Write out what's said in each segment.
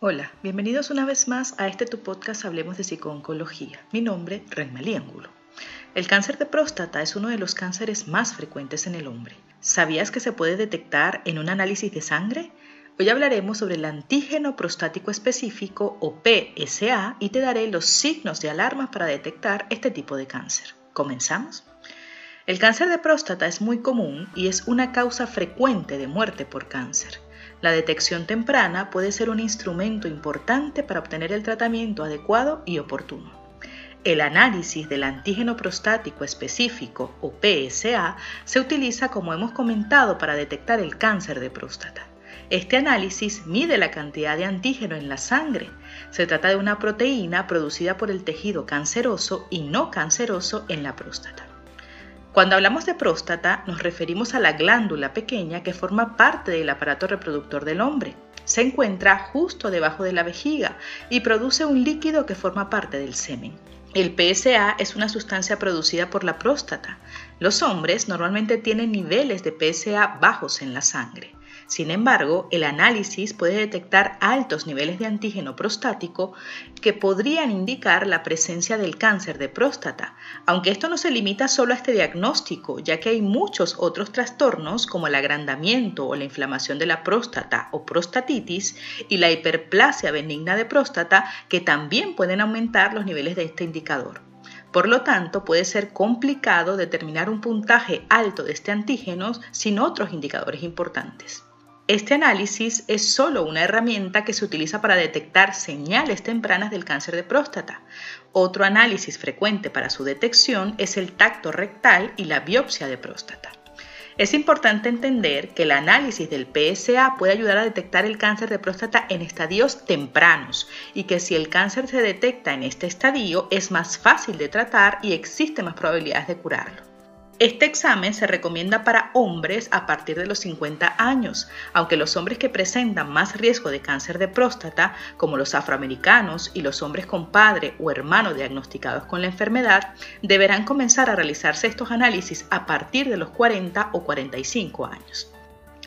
Hola, bienvenidos una vez más a este tu podcast Hablemos de Psicooncología. Mi nombre, Renmalí Angulo. El cáncer de próstata es uno de los cánceres más frecuentes en el hombre. ¿Sabías que se puede detectar en un análisis de sangre? Hoy hablaremos sobre el antígeno prostático específico o PSA y te daré los signos de alarma para detectar este tipo de cáncer. ¿Comenzamos? El cáncer de próstata es muy común y es una causa frecuente de muerte por cáncer. La detección temprana puede ser un instrumento importante para obtener el tratamiento adecuado y oportuno. El análisis del antígeno prostático específico o PSA se utiliza como hemos comentado para detectar el cáncer de próstata. Este análisis mide la cantidad de antígeno en la sangre. Se trata de una proteína producida por el tejido canceroso y no canceroso en la próstata. Cuando hablamos de próstata nos referimos a la glándula pequeña que forma parte del aparato reproductor del hombre. Se encuentra justo debajo de la vejiga y produce un líquido que forma parte del semen. El PSA es una sustancia producida por la próstata. Los hombres normalmente tienen niveles de PSA bajos en la sangre. Sin embargo, el análisis puede detectar altos niveles de antígeno prostático que podrían indicar la presencia del cáncer de próstata, aunque esto no se limita solo a este diagnóstico, ya que hay muchos otros trastornos como el agrandamiento o la inflamación de la próstata o prostatitis y la hiperplasia benigna de próstata que también pueden aumentar los niveles de este indicador. Por lo tanto, puede ser complicado determinar un puntaje alto de este antígeno sin otros indicadores importantes. Este análisis es solo una herramienta que se utiliza para detectar señales tempranas del cáncer de próstata. Otro análisis frecuente para su detección es el tacto rectal y la biopsia de próstata. Es importante entender que el análisis del PSA puede ayudar a detectar el cáncer de próstata en estadios tempranos y que si el cáncer se detecta en este estadio es más fácil de tratar y existe más probabilidades de curarlo. Este examen se recomienda para hombres a partir de los 50 años, aunque los hombres que presentan más riesgo de cáncer de próstata, como los afroamericanos y los hombres con padre o hermano diagnosticados con la enfermedad, deberán comenzar a realizarse estos análisis a partir de los 40 o 45 años.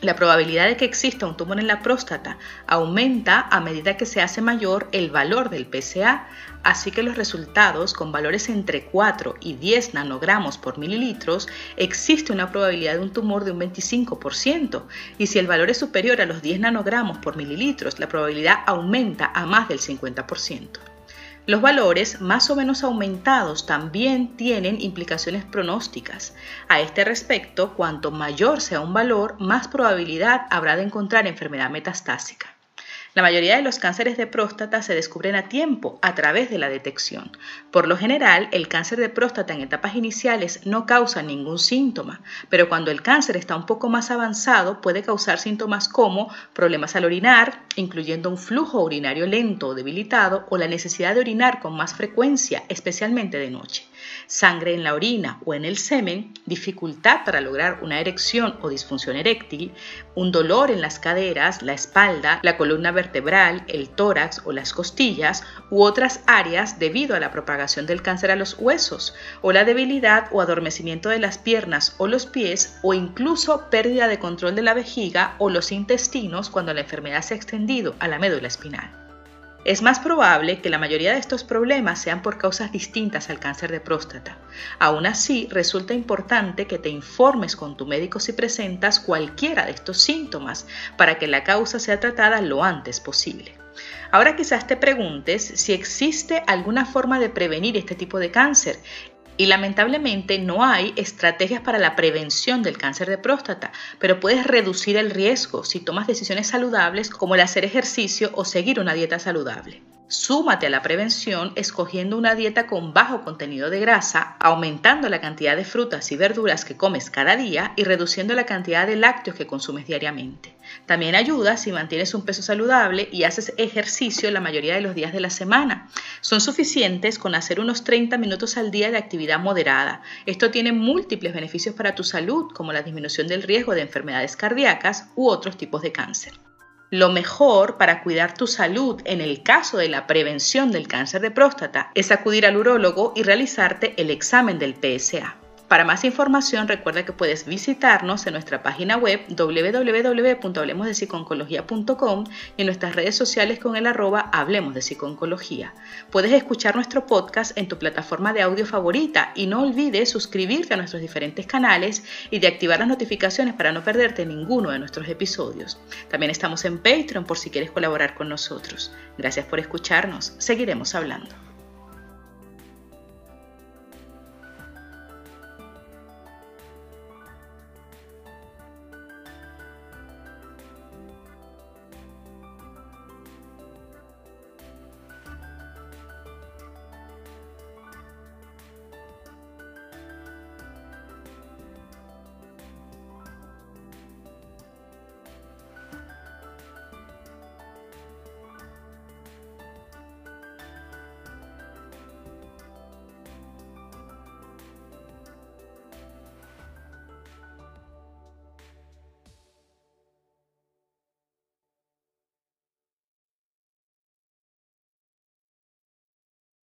La probabilidad de que exista un tumor en la próstata aumenta a medida que se hace mayor el valor del PSA, así que los resultados con valores entre 4 y 10 nanogramos por mililitros existe una probabilidad de un tumor de un 25% y si el valor es superior a los 10 nanogramos por mililitros la probabilidad aumenta a más del 50%. Los valores más o menos aumentados también tienen implicaciones pronósticas. A este respecto, cuanto mayor sea un valor, más probabilidad habrá de encontrar enfermedad metastásica. La mayoría de los cánceres de próstata se descubren a tiempo a través de la detección. Por lo general, el cáncer de próstata en etapas iniciales no causa ningún síntoma, pero cuando el cáncer está un poco más avanzado puede causar síntomas como problemas al orinar, incluyendo un flujo urinario lento o debilitado o la necesidad de orinar con más frecuencia, especialmente de noche sangre en la orina o en el semen, dificultad para lograr una erección o disfunción eréctil, un dolor en las caderas, la espalda, la columna vertebral, el tórax o las costillas u otras áreas debido a la propagación del cáncer a los huesos, o la debilidad o adormecimiento de las piernas o los pies, o incluso pérdida de control de la vejiga o los intestinos cuando la enfermedad se ha extendido a la médula espinal. Es más probable que la mayoría de estos problemas sean por causas distintas al cáncer de próstata. Aún así, resulta importante que te informes con tu médico si presentas cualquiera de estos síntomas para que la causa sea tratada lo antes posible. Ahora quizás te preguntes si existe alguna forma de prevenir este tipo de cáncer y lamentablemente no hay estrategias para la prevención del cáncer de próstata, pero puedes reducir el riesgo si tomas decisiones saludables como el hacer ejercicio o seguir una dieta saludable. Súmate a la prevención escogiendo una dieta con bajo contenido de grasa, aumentando la cantidad de frutas y verduras que comes cada día y reduciendo la cantidad de lácteos que consumes diariamente. También ayuda si mantienes un peso saludable y haces ejercicio la mayoría de los días de la semana. Son suficientes con hacer unos 30 minutos al día de actividad moderada. Esto tiene múltiples beneficios para tu salud, como la disminución del riesgo de enfermedades cardíacas u otros tipos de cáncer. Lo mejor para cuidar tu salud en el caso de la prevención del cáncer de próstata es acudir al urólogo y realizarte el examen del PSA. Para más información recuerda que puedes visitarnos en nuestra página web www.hablemosdepsiconcología.com y en nuestras redes sociales con el arroba Hablemos de Psiconcología. Puedes escuchar nuestro podcast en tu plataforma de audio favorita y no olvides suscribirte a nuestros diferentes canales y de activar las notificaciones para no perderte ninguno de nuestros episodios. También estamos en Patreon por si quieres colaborar con nosotros. Gracias por escucharnos. Seguiremos hablando.